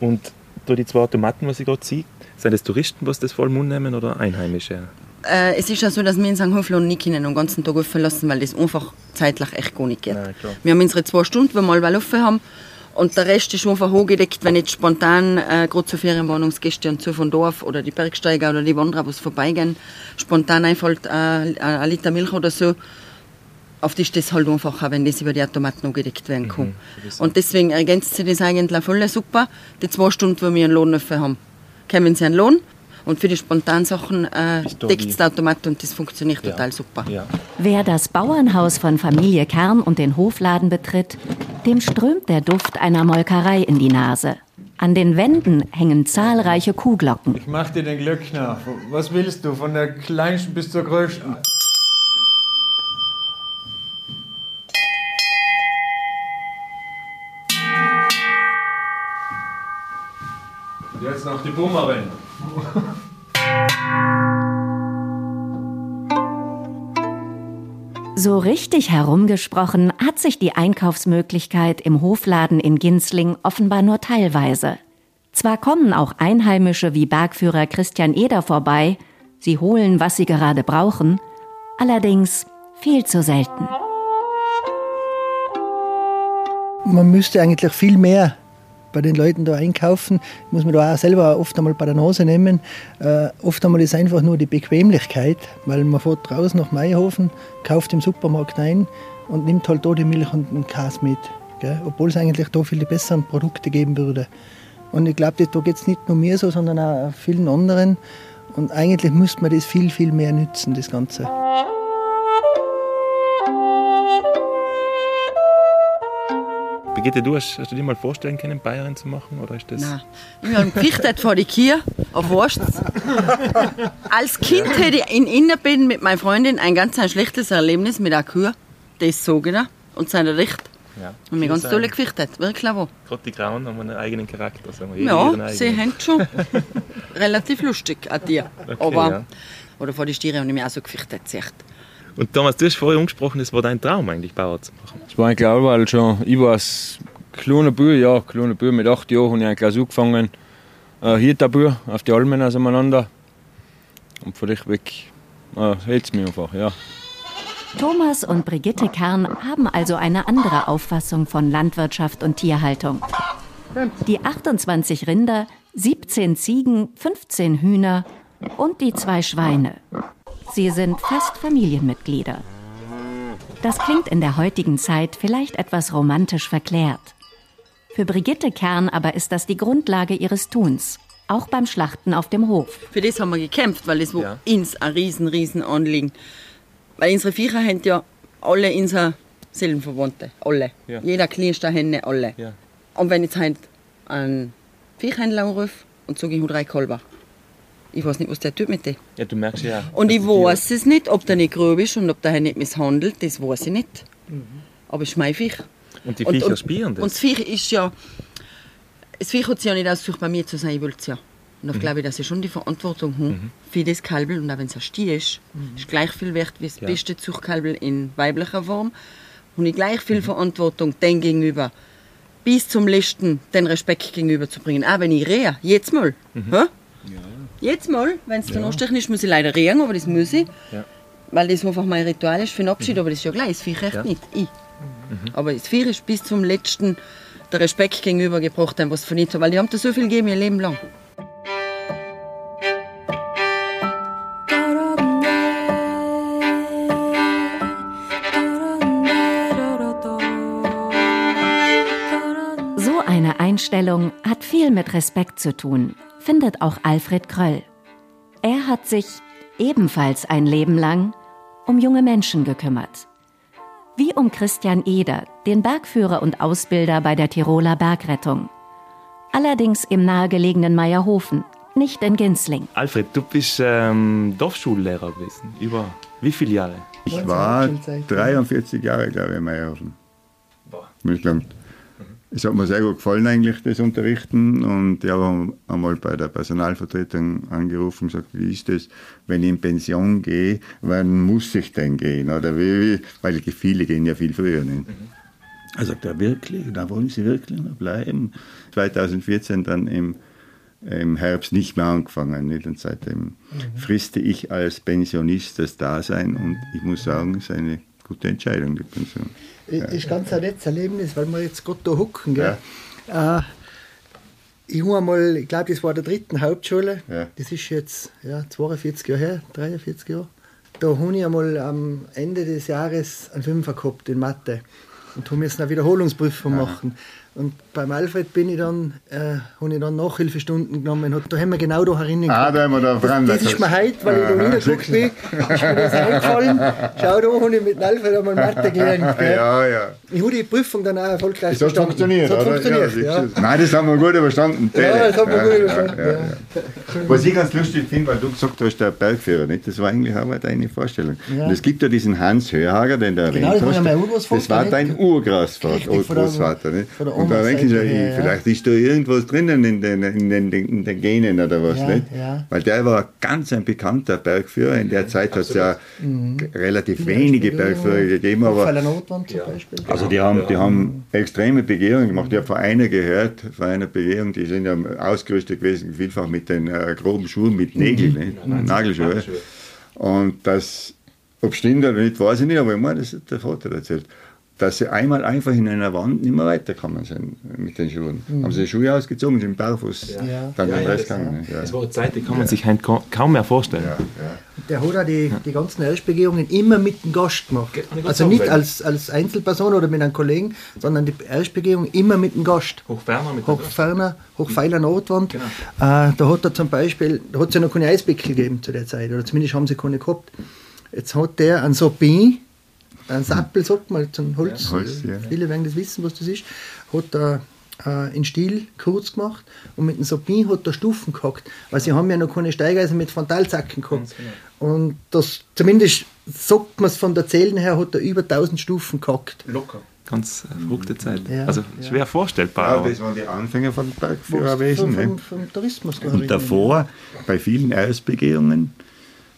Und da die zwei Tomaten, was ich gerade sehe, sind das Touristen, was das voll Mund nehmen oder Einheimische? Äh, es ist ja so, dass wir in St. Hoflohn nicht können den ganzen Tag offen lassen, weil das einfach zeitlich echt gar nicht geht. Nein. Wir haben unsere zwei Stunden, wenn wir mal offen haben. Und der Rest ist einfach hochgedeckt, wenn jetzt spontan, äh, gerade so Ferienwohnungsgäste und so von Dorf oder die Bergsteiger oder die Wanderer, die vorbeigehen, spontan einfällt äh, ein Liter Milch oder so, auf die ist das halt einfacher, wenn das über die Automaten angedeckt werden kann. und deswegen ergänzt sich das eigentlich voll super. Die zwei Stunden, wo wir einen Lohn offen haben, kommen sie einen Lohn. Und für die spontanen Sachen äh, deckt es der Automat und das funktioniert total super. Ja. Wer das Bauernhaus von Familie Kern und den Hofladen betritt, dem strömt der Duft einer Molkerei in die Nase. An den Wänden hängen zahlreiche Kuhglocken. Ich mach dir den Glöckner. Was willst du? Von der kleinsten bis zur größten? Und jetzt noch die Boomerin. So richtig herumgesprochen hat sich die Einkaufsmöglichkeit im Hofladen in Ginzling offenbar nur teilweise. Zwar kommen auch Einheimische wie Bergführer Christian Eder vorbei, sie holen, was sie gerade brauchen, allerdings viel zu selten. Man müsste eigentlich viel mehr bei den Leuten da einkaufen. Muss man da auch selber oft einmal bei der Nase nehmen. Äh, oft einmal ist einfach nur die Bequemlichkeit, weil man fährt raus nach Meihofen, kauft im Supermarkt ein und nimmt halt da die Milch und den Käse mit. Gell? Obwohl es eigentlich da viele bessere Produkte geben würde. Und ich glaube, da geht es nicht nur mir so, sondern auch vielen anderen. Und eigentlich müsste man das viel, viel mehr nützen, das Ganze. Brigitte, du hast, hast du dir mal vorstellen können, Bayerin zu machen? Oder ist das Nein. Ich habe gepfichtet vor die Kier auf Wurst. (laughs) Als Kind hätte ich in Innerbeden mit meiner Freundin ein ganz ein schlechtes Erlebnis mit einer Kuh. Das sage ich dir. Und seine Recht. Ja. Und mir ganz toll gefichtet. Wirklich wo. Gerade die Grauen haben einen eigenen Charakter. Sagen wir. Ja, sie haben schon (laughs) relativ lustig an dir. Okay, Aber, ja. Oder vor die Stiere habe ich mich auch so gefichtet. Echt. Und Thomas, du hast vorher angesprochen, es war dein Traum eigentlich, Bauer zu machen. Das war eigentlich auch weil schon, ich war ein kleiner Bub, ja, kleiner Bub, mit acht Jahren habe ich eigentlich auch angefangen, äh, hier der Bub, auf die Almen auseinander. Und von dich weg äh, hält es mich einfach, ja. Thomas und Brigitte Kern haben also eine andere Auffassung von Landwirtschaft und Tierhaltung. Die 28 Rinder, 17 Ziegen, 15 Hühner und die zwei Schweine. Sie sind fast Familienmitglieder. Das klingt in der heutigen Zeit vielleicht etwas romantisch verklärt. Für Brigitte Kern aber ist das die Grundlage ihres Tuns, auch beim Schlachten auf dem Hof. Für das haben wir gekämpft, weil es war uns ein riesen, riesen Anliegen. Weil unsere Viecher haben ja alle unsere Seelenverwandte. Alle. Ja. Jeder kleinste Hände, alle. Ja. Und wenn jetzt halt ein Viechhändler anruft und sage, ich habe drei Kalber. Ich weiß nicht, was der tut mit denen. Ja, du merkst ja. Und ich weiß es nicht, ob der nicht grob ist und ob der nicht misshandelt, das weiß ich nicht. Aber es ist mein Viech. Und die Viecher spüren das. Und das Viech ist ja. Das Viech hat sich ja nicht ausgesucht, bei mir zu sein, ich will es ja. Und Mhm. da glaube ich, dass ich schon die Verantwortung habe für das Kalbel. Und auch wenn es ein Stier ist, ist gleich viel wert wie das Ja. beste Zuchtkalbel in weiblicher Form. Und ich gleich Mhm. viel Verantwortung dem gegenüber, bis zum letzten den Respekt gegenüber zu bringen. Auch wenn ich rehe, jetzt mal. Mhm. Jetzt mal, wenn es dann anstechen ist, muss ich leider rehen, aber das muss ich. Ja. Weil das einfach mein Ritual ist für den Abschied, aber das ist ja gleich, das Viech echt Ja. nicht. Ich. Aber das Viech ist bis zum letzten der Respekt gegenüber gebracht, haben, was von weil die haben da so viel gegeben ihr Leben lang. So eine Einstellung hat viel mit Respekt zu tun, findet auch Alfred Kröll. Er hat sich ebenfalls ein Leben lang um junge Menschen gekümmert. Wie um Christian Eder, den Bergführer und Ausbilder bei der Tiroler Bergrettung. Allerdings im nahegelegenen Meierhofen, nicht in Ginzling. Alfred, du bist ähm, Dorfschullehrer gewesen. Über wie viele Jahre? Ich war 43 Jahre, glaube ich, in Meierhofen. Mittelland. Es hat mir sehr gut gefallen, eigentlich, das Unterrichten. Und ich habe einmal bei der Personalvertretung angerufen und gesagt, wie ist das, wenn ich in Pension gehe, wann muss ich denn gehen? Oder wie, weil viele gehen ja viel früher. Nicht? Er sagt, ja wirklich, da wollen Sie wirklich noch bleiben. 2014 dann im, im Herbst nicht mehr angefangen. Nicht? Und seitdem mhm. friste ich als Pensionist das Dasein und ich muss sagen, es ist eine gute Entscheidung, die Pension. Ja. Ist ganz ein nettes Erlebnis, weil wir jetzt gerade da hocken. Gell? Ja. Äh, ich habe einmal, ich glaube, das war der dritten Hauptschule, ja. das ist jetzt ja, 42 Jahre her, 43 Jahre. Da habe ich einmal am Ende des Jahres einen Fünfer gehabt in Mathe und habe jetzt eine Wiederholungsprüfung machen. Und beim Alfred bin ich dann, äh, habe ich dann Nachhilfestunden genommen. Und da haben wir genau da herinnen Ah, da haben wir da dran. Das, das ist mir heute, weil ich da niedergeguckt bin, ist mir das eingefallen. Schau, da habe ich mit dem Alfred einmal Mathe gelernt. (laughs) Gell? Ja, ja. Ich habe die Prüfung dann auch erfolgreich das bestanden. Funktioniert, das hat funktioniert, ja, ja. Nein, das haben wir gut überstanden. Ja, das haben wir gut überstanden. Was ich ganz lustig finde, weil du gesagt hast, der Bergführer, nicht? das war eigentlich auch deine Vorstellung. Und es gibt ja diesen Hans Hörhager, den du genau, erwähnt hast. Das war dein Urgroßvater. Nicht? Und da denke ich, ja, vielleicht ist da irgendwas drinnen in den, in den, in den Genen oder was, ja, nicht? Ja. Weil der war ganz ein bekannter Bergführer. In der Zeit hat es ja mhm. relativ wenige Bergführer gegeben. Aber, also die haben, die haben extreme Begehungen gemacht. Ich habe von einer gehört, von einer Begehung, die sind ja ausgerüstet gewesen, vielfach mit den äh, groben Schuhen, mit Nägeln, mhm. Nagelschuhe. Und das, ob stimmt oder nicht, weiß ich nicht, aber ich meine, das hat der Vater erzählt dass sie einmal einfach in einer Wand nicht mehr weitergekommen sind mit den Schuhen. Mhm. Haben sie die Schuhe ausgezogen, sind barfuß ja. dann ja, den Rest ja, gegangen. Ja. Das war eine Zeit, die kann man sich kaum mehr vorstellen. Der hat auch die, die ganzen Erstbegehungen immer mit dem Gast gemacht. Also nicht als, als Einzelperson oder mit einem Kollegen, sondern die Erstbegehung immer mit dem Gast. Hochferner mit Hochferner, Hochpfeiler Nordwand. Genau. Äh, da hat er zum Beispiel, da hat es ja noch keine Eisbeckel gegeben zu der Zeit, oder zumindest haben sie keine gehabt. Jetzt hat der einen Sopin, ein Sappel, sagt man, zum Holz. Ja, Holz ja. Viele werden das wissen, was das ist. Hat er äh, in Stil kurz gemacht und mit dem Sapin hat er Stufen gehackt, weil sie haben ja noch keine Steigeisen mit Frontalzacken gehabt. Genau. Und das, zumindest sagt man es von der Zählen her, hat er über 1000 Stufen gehackt. Locker. Ganz äh, verrückte Zeit. Ja, also schwer ja. vorstellbar. Ja, das waren die Anfänge von Bergführerwesen. Vom, vom, vom Tourismus. Und davor, bei vielen Ausbegehungen,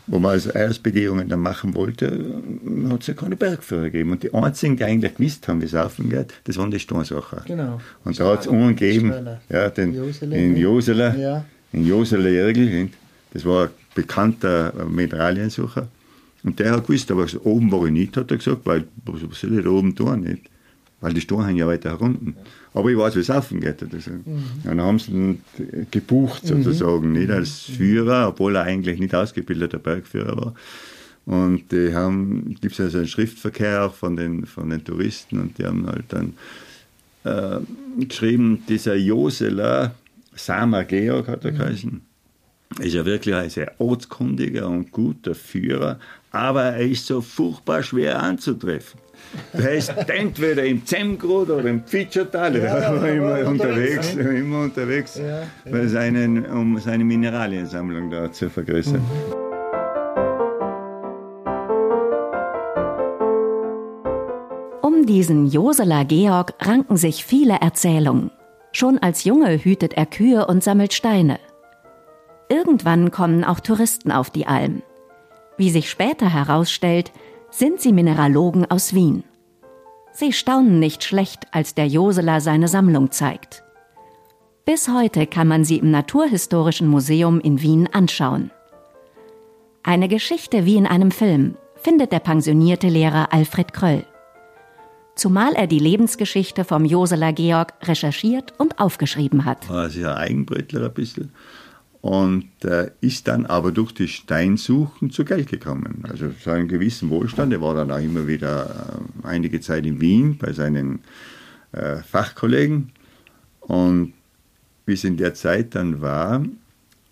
wo man also Eiersbegehungen dann machen wollte, hat es ja keine Bergführer gegeben. Und die einzigen, die eigentlich gewusst haben, wie es laufen geht, das waren die Steinsacher. Genau. Und da hat es einen gegeben, ja, den, in Josele, ja. in Josele Jergel, das war ein bekannter Mineraliensucher. Und der hat gewusst, aber oben war ich nicht, hat er gesagt, weil, was soll ich da oben tun, nicht? Weil die haben ja weiter herunten. Aber ich weiß, wie es laufen geht. Also. Mhm. dann haben sie ihn gebucht, mhm. sozusagen, mhm. nicht als Führer, obwohl er eigentlich nicht ausgebildeter Bergführer war. Und die haben, gibt es also einen Schriftverkehr auch von den, von den Touristen und die haben halt dann äh, geschrieben, dieser Joseler, Sama Georg hat er mhm. geheißen, ist ja wirklich ein sehr ortskundiger und guter Führer, aber er ist so furchtbar schwer anzutreffen. Der ist (laughs) entweder im Zemgrod oder im Pfitschertal, ja, (laughs) ja, war immer unterwegs, unterwegs immer unterwegs ja, ja. Seinen, um seine Mineraliensammlung da zu vergrößern. Mhm. Um diesen Josela Georg ranken sich viele Erzählungen. Schon als Junge hütet er Kühe und sammelt Steine. Irgendwann kommen auch Touristen auf die Alm. Wie sich später herausstellt, sind sie Mineralogen aus Wien. Sie staunen nicht schlecht, als der Josela seine Sammlung zeigt. Bis heute kann man sie im Naturhistorischen Museum in Wien anschauen. Eine Geschichte wie in einem Film findet der pensionierte Lehrer Alfred Kröll. Zumal er die Lebensgeschichte vom Josela Georg recherchiert und aufgeschrieben hat. Er ist ja Eigenbrötler ein bisschen und äh, ist dann aber durch die Steinsuchen zu Geld gekommen. Also zu einem gewissen Wohlstand. Er war dann auch immer wieder äh, einige Zeit in Wien bei seinen äh, Fachkollegen. Und wie es in der Zeit dann war,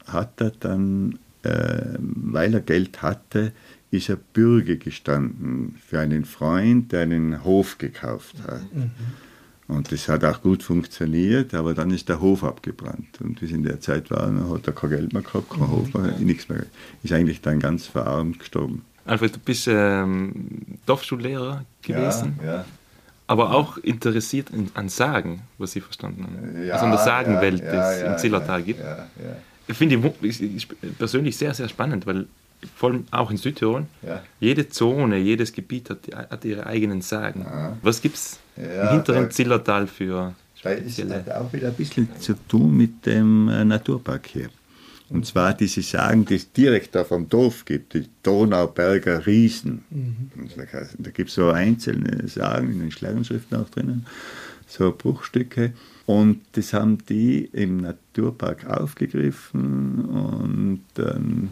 hat er dann, äh, weil er Geld hatte, ist er Bürger gestanden für einen Freund, der einen Hof gekauft hat. Mhm. Und das hat auch gut funktioniert, aber dann ist der Hof abgebrannt. Und wie es in der Zeit war, hat er kein Geld mehr gehabt, kein mhm. Hof mehr, nichts mehr. Ist eigentlich dann ganz verarmt gestorben. Alfred, du bist ähm, Dorfschullehrer gewesen. Ja, ja. Aber auch interessiert in, an Sagen, was Sie verstanden haben. Ja, also in der Sagenwelt, ja, die es im Zillertal gibt. Finde ich, ich persönlich sehr, sehr spannend, weil vor allem auch in Südtirol, jede Zone, jedes Gebiet hat, hat ihre eigenen Sagen. Was gibt es im hinteren Zillertal für das hat auch wieder ein bisschen zu tun mit dem äh, Naturpark hier. Und zwar diese Sagen, die es direkt da vom Dorf gibt, die Donauberger Riesen. Mhm. Da, da gibt es so einzelne Sagen in den Schlangenschriften auch drinnen, so Bruchstücke. Und das haben die im Naturpark aufgegriffen und dann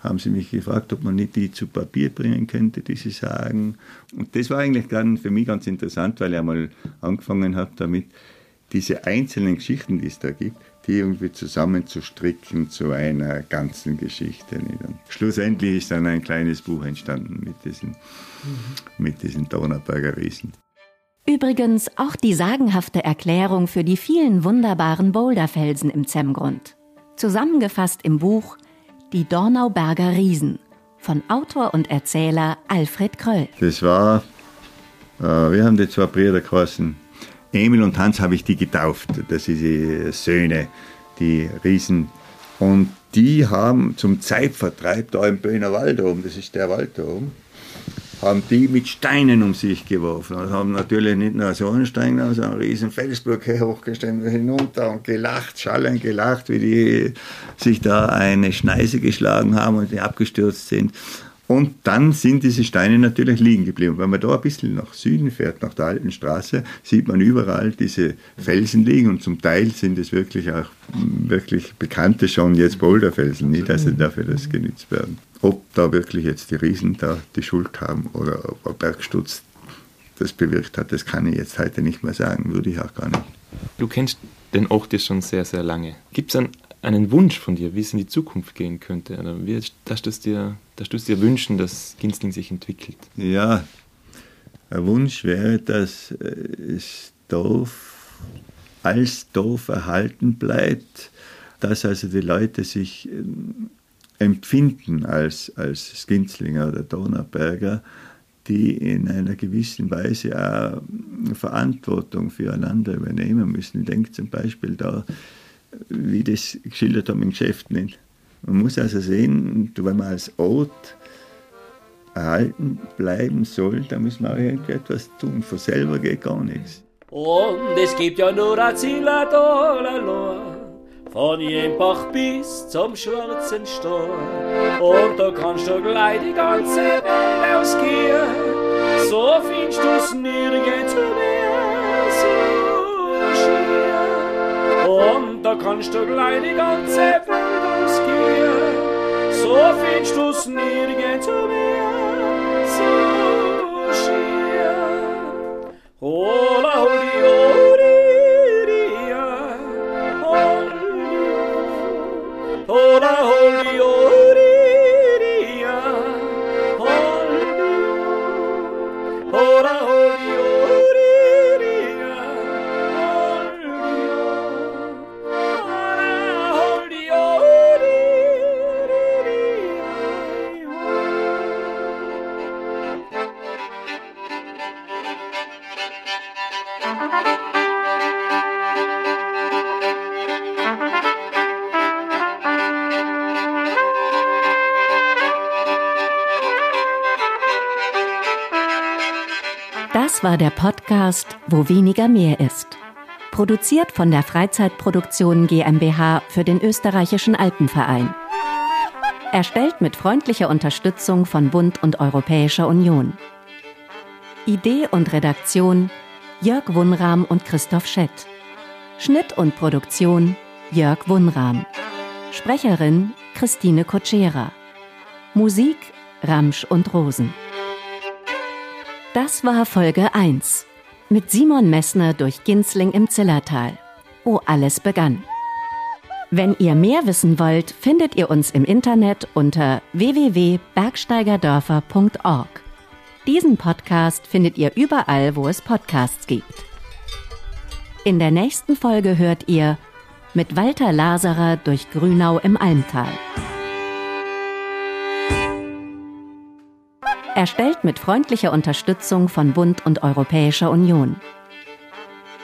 haben sie mich gefragt, ob man nicht die zu Papier bringen könnte, diese Sagen. Und das war eigentlich dann für mich ganz interessant, weil ich einmal angefangen habe damit, diese einzelnen Geschichten, die es da gibt, die irgendwie zusammenzustricken zu einer ganzen Geschichte. Und schlussendlich ist dann ein kleines Buch entstanden mit diesen, mhm. mit diesen Donauberger Riesen. Übrigens auch die sagenhafte Erklärung für die vielen wunderbaren Boulderfelsen im Zemmgrund. Zusammengefasst im Buch Die Dornauberger Riesen von Autor und Erzähler Alfred Kröll. Das war, äh, wir haben die zwei Brüder geheißen, Emil und Hans habe ich die getauft. Das sind die Söhne, die Riesen. Und die haben zum Zeitvertreib da im Böhner Wald oben, das ist der Wald da oben, haben die mit Steinen um sich geworfen und haben natürlich nicht nur so einen Stein, sondern so einen riesen Felsblock hochgestellt hinunter und gelacht, schallend gelacht, wie die sich da eine Schneise geschlagen haben und die abgestürzt sind. Und dann sind diese Steine natürlich liegen geblieben. Wenn man da ein bisschen nach Süden fährt, nach der alten Straße, sieht man überall diese Felsen liegen und zum Teil sind es wirklich auch wirklich bekannte schon jetzt Boulderfelsen, nicht dass sie dafür das genützt werden. Ob da wirklich jetzt die Riesen da die Schuld haben oder ob ein Bergsturz das bewirkt hat, das kann ich jetzt heute nicht mehr sagen, würde ich auch gar nicht. Du kennst den Ort jetzt schon sehr, sehr lange. Gibt es einen, einen Wunsch von dir, wie es in die Zukunft gehen könnte? Oder wie darfst du es dir, darfst du es dir wünschen, dass Ginsling sich entwickelt? Ja, ein Wunsch wäre, dass äh, das Dorf als Dorf erhalten bleibt, dass also die Leute sich ähm, empfinden als, als Skinzlinger oder Donauberger, die in einer gewissen Weise auch Verantwortung füreinander übernehmen müssen. Ich denke zum Beispiel da, wie das geschildert haben im Geschäft nicht. Man muss also sehen, wenn man als Ort erhalten bleiben soll, dann müssen wir auch irgendetwas tun. Von selber geht gar nichts. Und es gibt ja nur ein Ziel, von Jempach bis zum schwarzen Stor. Und da kannst du gleich die ganze Welt ausgehen, so findest du's nirgends da kannst du gleich die ganze Welt ausgehen, so findest du's nirgends mehr so schier. Hola, der Podcast Wo weniger mehr ist. Produziert von der Freizeitproduktion GmbH für den österreichischen Alpenverein. Erstellt mit freundlicher Unterstützung von Bund und Europäischer Union. Idee und Redaktion Jörg Wunram und Christoph Schett. Schnitt und Produktion Jörg Wunram. Sprecherin Christine Kotschera. Musik Ramsch und Rosen. Das war Folge 1 mit Simon Messner durch Ginzling im Zillertal, wo alles begann. Wenn ihr mehr wissen wollt, findet ihr uns im Internet unter www.bergsteigerdörfer.org. Diesen Podcast findet ihr überall, wo es Podcasts gibt. In der nächsten Folge hört ihr mit Walter Laserer durch Grünau im Almtal. Erstellt mit freundlicher Unterstützung von Bund und Europäischer Union.